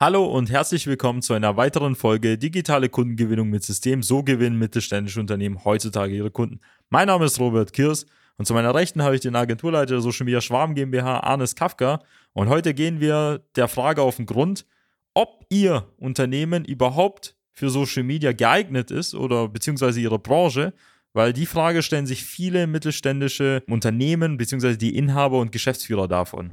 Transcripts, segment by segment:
Hallo und herzlich willkommen zu einer weiteren Folge Digitale Kundengewinnung mit System. So gewinnen mittelständische Unternehmen heutzutage ihre Kunden. Mein Name ist Robert Kirs und zu meiner Rechten habe ich den Agenturleiter der Social Media Schwarm GmbH, Arnes Kafka. Und heute gehen wir der Frage auf den Grund, ob Ihr Unternehmen überhaupt für Social Media geeignet ist oder beziehungsweise Ihre Branche, weil die Frage stellen sich viele mittelständische Unternehmen beziehungsweise die Inhaber und Geschäftsführer davon.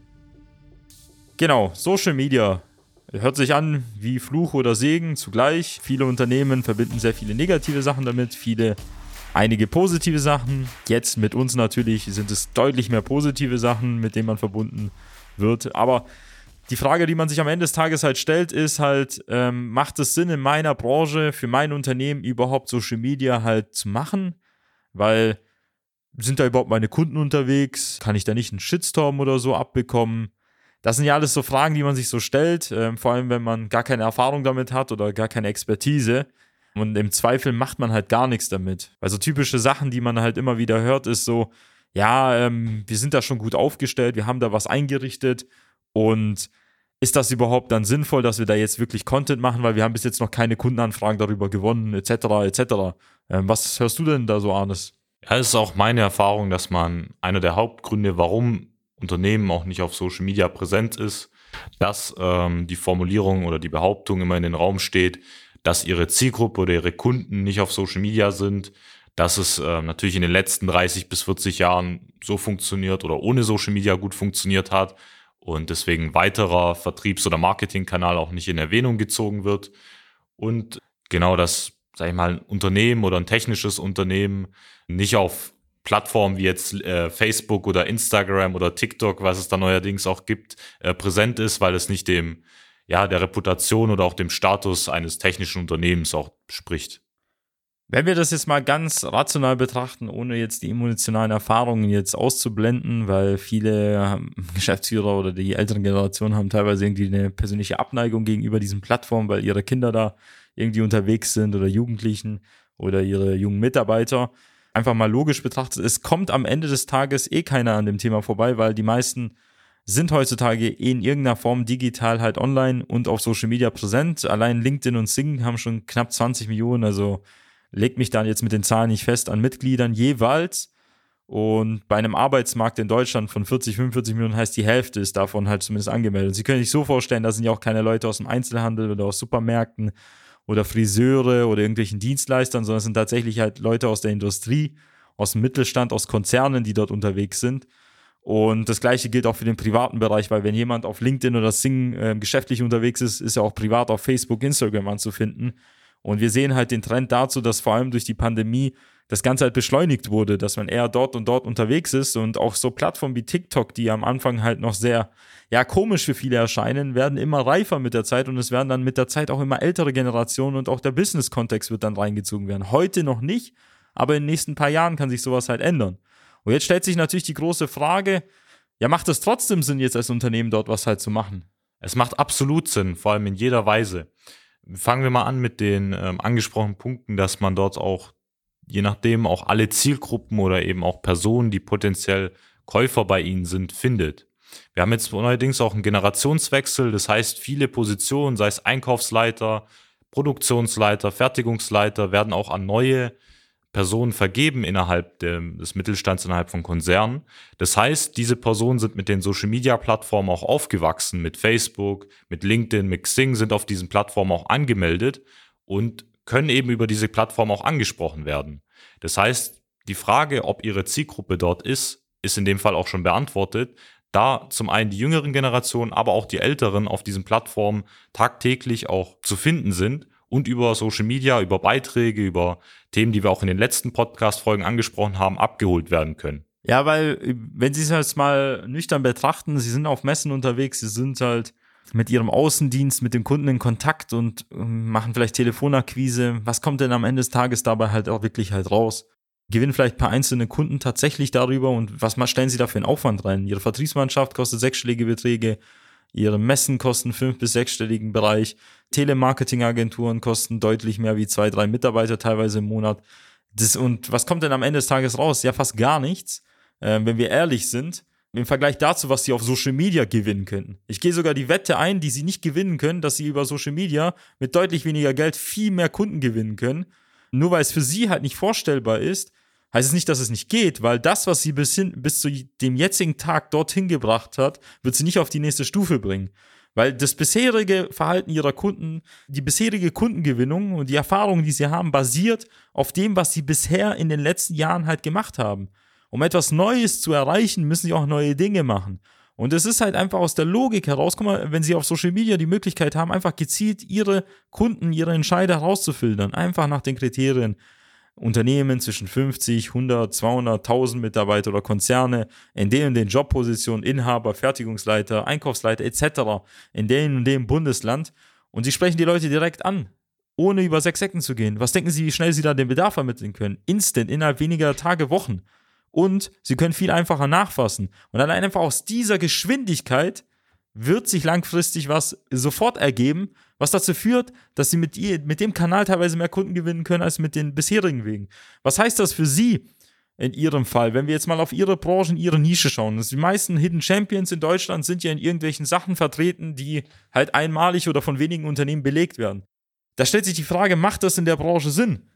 Genau, Social Media hört sich an wie Fluch oder Segen zugleich. Viele Unternehmen verbinden sehr viele negative Sachen damit, viele einige positive Sachen. Jetzt mit uns natürlich sind es deutlich mehr positive Sachen, mit denen man verbunden wird. Aber die Frage, die man sich am Ende des Tages halt stellt, ist halt, ähm, macht es Sinn in meiner Branche, für mein Unternehmen überhaupt Social Media halt zu machen? Weil sind da überhaupt meine Kunden unterwegs? Kann ich da nicht einen Shitstorm oder so abbekommen? Das sind ja alles so Fragen, die man sich so stellt, äh, vor allem wenn man gar keine Erfahrung damit hat oder gar keine Expertise. Und im Zweifel macht man halt gar nichts damit. Also typische Sachen, die man halt immer wieder hört, ist so, ja, ähm, wir sind da schon gut aufgestellt, wir haben da was eingerichtet und ist das überhaupt dann sinnvoll, dass wir da jetzt wirklich Content machen, weil wir haben bis jetzt noch keine Kundenanfragen darüber gewonnen, etc., etc. Ähm, was hörst du denn da so, Arnes? Ja, es ist auch meine Erfahrung, dass man einer der Hauptgründe, warum Unternehmen auch nicht auf Social Media präsent ist, dass ähm, die Formulierung oder die Behauptung immer in den Raum steht, dass ihre Zielgruppe oder ihre Kunden nicht auf Social Media sind, dass es äh, natürlich in den letzten 30 bis 40 Jahren so funktioniert oder ohne Social Media gut funktioniert hat und deswegen weiterer Vertriebs- oder Marketingkanal auch nicht in Erwähnung gezogen wird. Und genau das, sag ich mal, ein Unternehmen oder ein technisches Unternehmen nicht auf Plattformen wie jetzt äh, Facebook oder Instagram oder TikTok, was es da neuerdings auch gibt, äh, präsent ist, weil es nicht dem, ja, der Reputation oder auch dem Status eines technischen Unternehmens auch spricht. Wenn wir das jetzt mal ganz rational betrachten, ohne jetzt die emotionalen Erfahrungen jetzt auszublenden, weil viele Geschäftsführer oder die älteren Generationen haben teilweise irgendwie eine persönliche Abneigung gegenüber diesen Plattformen, weil ihre Kinder da irgendwie unterwegs sind oder Jugendlichen oder ihre jungen Mitarbeiter einfach mal logisch betrachtet, es kommt am Ende des Tages eh keiner an dem Thema vorbei, weil die meisten sind heutzutage in irgendeiner Form digital halt online und auf Social Media präsent. Allein LinkedIn und Sing haben schon knapp 20 Millionen, also legt mich dann jetzt mit den Zahlen nicht fest an Mitgliedern jeweils. Und bei einem Arbeitsmarkt in Deutschland von 40, 45 Millionen heißt die Hälfte ist davon halt zumindest angemeldet. Sie können sich so vorstellen, da sind ja auch keine Leute aus dem Einzelhandel oder aus Supermärkten oder Friseure oder irgendwelchen Dienstleistern, sondern es sind tatsächlich halt Leute aus der Industrie, aus dem Mittelstand, aus Konzernen, die dort unterwegs sind. Und das gleiche gilt auch für den privaten Bereich, weil wenn jemand auf LinkedIn oder Sing äh, geschäftlich unterwegs ist, ist er auch privat auf Facebook, Instagram anzufinden. Und wir sehen halt den Trend dazu, dass vor allem durch die Pandemie das Ganze halt beschleunigt wurde, dass man eher dort und dort unterwegs ist und auch so Plattformen wie TikTok, die am Anfang halt noch sehr, ja, komisch für viele erscheinen, werden immer reifer mit der Zeit und es werden dann mit der Zeit auch immer ältere Generationen und auch der Business-Kontext wird dann reingezogen werden. Heute noch nicht, aber in den nächsten paar Jahren kann sich sowas halt ändern. Und jetzt stellt sich natürlich die große Frage, ja, macht es trotzdem Sinn, jetzt als Unternehmen dort was halt zu machen? Es macht absolut Sinn, vor allem in jeder Weise. Fangen wir mal an mit den ähm, angesprochenen Punkten, dass man dort auch je nachdem auch alle Zielgruppen oder eben auch Personen, die potenziell Käufer bei ihnen sind, findet. Wir haben jetzt allerdings auch einen Generationswechsel, das heißt, viele Positionen, sei es Einkaufsleiter, Produktionsleiter, Fertigungsleiter, werden auch an neue Personen vergeben innerhalb des Mittelstands, innerhalb von Konzernen. Das heißt, diese Personen sind mit den Social-Media-Plattformen auch aufgewachsen, mit Facebook, mit LinkedIn, mit Xing, sind auf diesen Plattformen auch angemeldet und können eben über diese Plattform auch angesprochen werden. Das heißt, die Frage, ob ihre Zielgruppe dort ist, ist in dem Fall auch schon beantwortet, da zum einen die jüngeren Generationen, aber auch die älteren auf diesen Plattformen tagtäglich auch zu finden sind und über Social Media, über Beiträge, über Themen, die wir auch in den letzten Podcast-Folgen angesprochen haben, abgeholt werden können. Ja, weil, wenn Sie es jetzt mal nüchtern betrachten, Sie sind auf Messen unterwegs, Sie sind halt mit Ihrem Außendienst, mit dem Kunden in Kontakt und ähm, machen vielleicht Telefonakquise. Was kommt denn am Ende des Tages dabei halt auch wirklich halt raus? Gewinnen vielleicht ein paar einzelne Kunden tatsächlich darüber und was stellen Sie da für einen Aufwand rein? Ihre Vertriebsmannschaft kostet sechsstellige Beträge, Ihre Messen kosten fünf- bis sechsstelligen Bereich. Telemarketingagenturen kosten deutlich mehr wie zwei, drei Mitarbeiter teilweise im Monat. Das, und was kommt denn am Ende des Tages raus? Ja, fast gar nichts, äh, wenn wir ehrlich sind. Im Vergleich dazu, was sie auf Social Media gewinnen könnten. Ich gehe sogar die Wette ein, die sie nicht gewinnen können, dass sie über Social Media mit deutlich weniger Geld viel mehr Kunden gewinnen können. Nur weil es für sie halt nicht vorstellbar ist, heißt es nicht, dass es nicht geht, weil das, was sie bis, hin, bis zu dem jetzigen Tag dorthin gebracht hat, wird sie nicht auf die nächste Stufe bringen. Weil das bisherige Verhalten ihrer Kunden, die bisherige Kundengewinnung und die Erfahrungen, die sie haben, basiert auf dem, was sie bisher in den letzten Jahren halt gemacht haben. Um etwas Neues zu erreichen, müssen sie auch neue Dinge machen. Und es ist halt einfach aus der Logik heraus, guck mal, wenn sie auf Social Media die Möglichkeit haben, einfach gezielt ihre Kunden, ihre Entscheider herauszufiltern, einfach nach den Kriterien, Unternehmen zwischen 50, 100, 200, 1000 Mitarbeiter oder Konzerne in den und den Jobpositionen, Inhaber, Fertigungsleiter, Einkaufsleiter etc. in dem und dem Bundesland und sie sprechen die Leute direkt an, ohne über sechs Ecken zu gehen. Was denken Sie, wie schnell Sie da den Bedarf ermitteln können? Instant, innerhalb weniger Tage, Wochen. Und Sie können viel einfacher nachfassen. Und allein einfach aus dieser Geschwindigkeit wird sich langfristig was sofort ergeben, was dazu führt, dass sie mit, ihr, mit dem Kanal teilweise mehr Kunden gewinnen können als mit den bisherigen Wegen. Was heißt das für Sie in Ihrem Fall, wenn wir jetzt mal auf Ihre Branche, Ihre Nische schauen? Die meisten Hidden Champions in Deutschland sind ja in irgendwelchen Sachen vertreten, die halt einmalig oder von wenigen Unternehmen belegt werden. Da stellt sich die Frage, macht das in der Branche Sinn?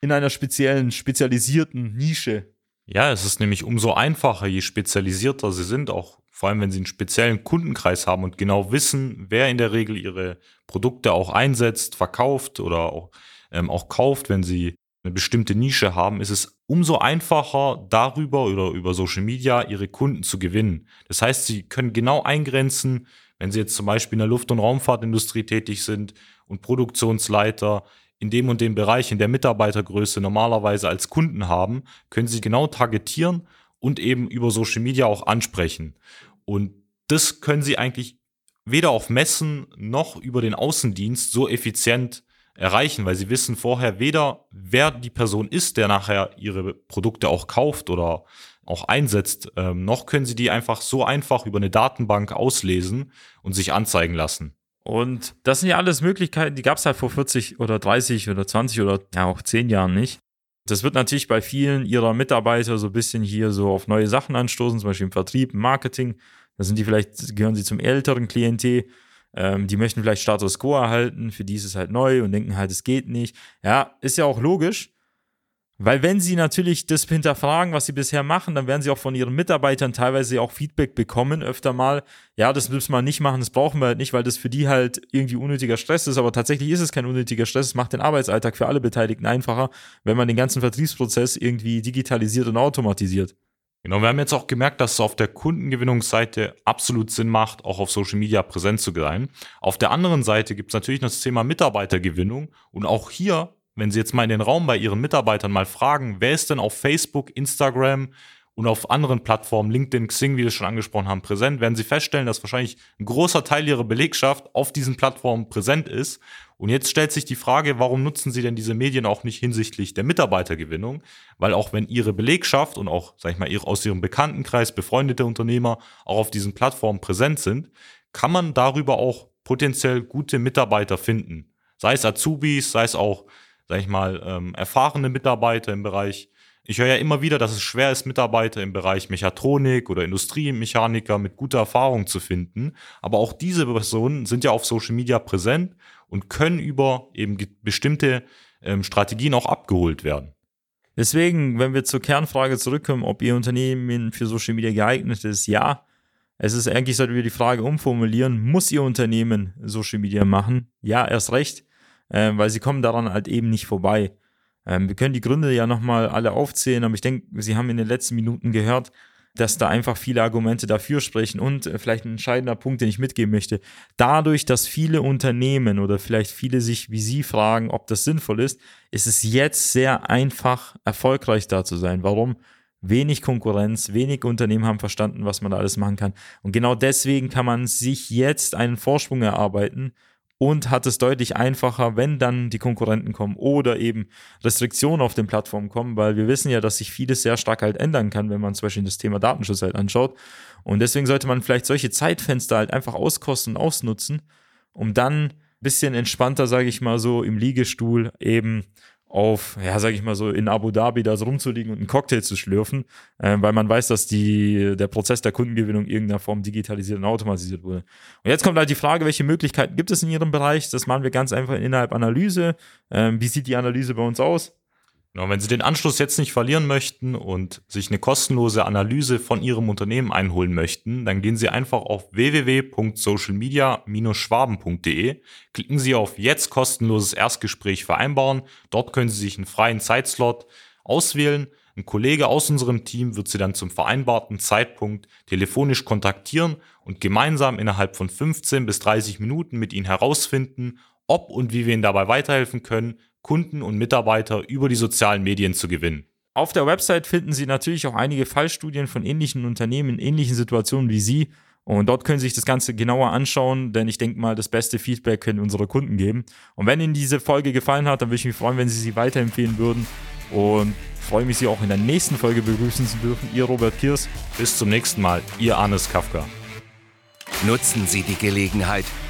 In einer speziellen, spezialisierten Nische? Ja, es ist nämlich umso einfacher, je spezialisierter sie sind, auch vor allem wenn sie einen speziellen Kundenkreis haben und genau wissen, wer in der Regel ihre Produkte auch einsetzt, verkauft oder auch, ähm, auch kauft, wenn sie eine bestimmte Nische haben, ist es umso einfacher, darüber oder über Social Media ihre Kunden zu gewinnen. Das heißt, sie können genau eingrenzen, wenn sie jetzt zum Beispiel in der Luft- und Raumfahrtindustrie tätig sind und Produktionsleiter in dem und dem Bereich in der Mitarbeitergröße normalerweise als Kunden haben, können sie genau targetieren und eben über Social Media auch ansprechen. Und das können sie eigentlich weder auf Messen noch über den Außendienst so effizient erreichen, weil sie wissen vorher weder, wer die Person ist, der nachher ihre Produkte auch kauft oder auch einsetzt, ähm, noch können sie die einfach so einfach über eine Datenbank auslesen und sich anzeigen lassen. Und das sind ja alles Möglichkeiten, die gab es halt vor 40 oder 30 oder 20 oder ja auch 10 Jahren nicht. Das wird natürlich bei vielen ihrer Mitarbeiter so ein bisschen hier so auf neue Sachen anstoßen, zum Beispiel im Vertrieb, im Marketing. Da sind die vielleicht, gehören sie zum älteren Klientel. Ähm, die möchten vielleicht Status Quo erhalten, für die ist es halt neu und denken halt, es geht nicht. Ja, ist ja auch logisch. Weil wenn sie natürlich das hinterfragen, was sie bisher machen, dann werden sie auch von ihren Mitarbeitern teilweise auch Feedback bekommen, öfter mal, ja, das müssen wir nicht machen, das brauchen wir halt nicht, weil das für die halt irgendwie unnötiger Stress ist, aber tatsächlich ist es kein unnötiger Stress, es macht den Arbeitsalltag für alle Beteiligten einfacher, wenn man den ganzen Vertriebsprozess irgendwie digitalisiert und automatisiert. Genau, wir haben jetzt auch gemerkt, dass es auf der Kundengewinnungsseite absolut Sinn macht, auch auf Social Media präsent zu sein. Auf der anderen Seite gibt es natürlich noch das Thema Mitarbeitergewinnung und auch hier wenn Sie jetzt mal in den Raum bei Ihren Mitarbeitern mal fragen, wer ist denn auf Facebook, Instagram und auf anderen Plattformen, LinkedIn, Xing, wie wir schon angesprochen haben, präsent, werden Sie feststellen, dass wahrscheinlich ein großer Teil Ihrer Belegschaft auf diesen Plattformen präsent ist. Und jetzt stellt sich die Frage, warum nutzen Sie denn diese Medien auch nicht hinsichtlich der Mitarbeitergewinnung? Weil auch wenn Ihre Belegschaft und auch, sag ich mal, aus Ihrem Bekanntenkreis befreundete Unternehmer auch auf diesen Plattformen präsent sind, kann man darüber auch potenziell gute Mitarbeiter finden. Sei es Azubis, sei es auch sag ich mal, ähm, erfahrene Mitarbeiter im Bereich. Ich höre ja immer wieder, dass es schwer ist, Mitarbeiter im Bereich Mechatronik oder Industriemechaniker mit guter Erfahrung zu finden. Aber auch diese Personen sind ja auf Social Media präsent und können über eben bestimmte ähm, Strategien auch abgeholt werden. Deswegen, wenn wir zur Kernfrage zurückkommen, ob Ihr Unternehmen für Social Media geeignet ist, ja. Es ist eigentlich, sollten wir die Frage umformulieren, muss Ihr Unternehmen Social Media machen? Ja, erst recht, äh, weil Sie kommen daran halt eben nicht vorbei. Ähm, wir können die Gründe ja nochmal alle aufzählen, aber ich denke, Sie haben in den letzten Minuten gehört, dass da einfach viele Argumente dafür sprechen und äh, vielleicht ein entscheidender Punkt, den ich mitgeben möchte. Dadurch, dass viele Unternehmen oder vielleicht viele sich wie Sie fragen, ob das sinnvoll ist, ist es jetzt sehr einfach, erfolgreich da zu sein. Warum? Wenig Konkurrenz, wenig Unternehmen haben verstanden, was man da alles machen kann. Und genau deswegen kann man sich jetzt einen Vorsprung erarbeiten und hat es deutlich einfacher, wenn dann die Konkurrenten kommen oder eben Restriktionen auf den Plattformen kommen, weil wir wissen ja, dass sich vieles sehr stark halt ändern kann, wenn man zum Beispiel das Thema Datenschutz halt anschaut. Und deswegen sollte man vielleicht solche Zeitfenster halt einfach auskosten und ausnutzen, um dann bisschen entspannter, sage ich mal so, im Liegestuhl eben auf, ja, sag ich mal so, in Abu Dhabi da so rumzuliegen und einen Cocktail zu schlürfen, äh, weil man weiß, dass die, der Prozess der Kundengewinnung in irgendeiner Form digitalisiert und automatisiert wurde. Und jetzt kommt halt die Frage, welche Möglichkeiten gibt es in Ihrem Bereich? Das machen wir ganz einfach innerhalb Analyse. Ähm, wie sieht die Analyse bei uns aus? Genau, wenn Sie den Anschluss jetzt nicht verlieren möchten und sich eine kostenlose Analyse von Ihrem Unternehmen einholen möchten, dann gehen Sie einfach auf www.socialmedia-schwaben.de, klicken Sie auf jetzt kostenloses Erstgespräch vereinbaren. Dort können Sie sich einen freien Zeitslot auswählen. Ein Kollege aus unserem Team wird Sie dann zum vereinbarten Zeitpunkt telefonisch kontaktieren und gemeinsam innerhalb von 15 bis 30 Minuten mit Ihnen herausfinden, ob und wie wir Ihnen dabei weiterhelfen können, Kunden und Mitarbeiter über die sozialen Medien zu gewinnen. Auf der Website finden Sie natürlich auch einige Fallstudien von ähnlichen Unternehmen in ähnlichen Situationen wie Sie. Und dort können Sie sich das Ganze genauer anschauen, denn ich denke mal, das beste Feedback können unsere Kunden geben. Und wenn Ihnen diese Folge gefallen hat, dann würde ich mich freuen, wenn Sie sie weiterempfehlen würden. Und freue mich, Sie auch in der nächsten Folge begrüßen zu dürfen. Ihr Robert Kiers. Bis zum nächsten Mal. Ihr Arnes Kafka. Nutzen Sie die Gelegenheit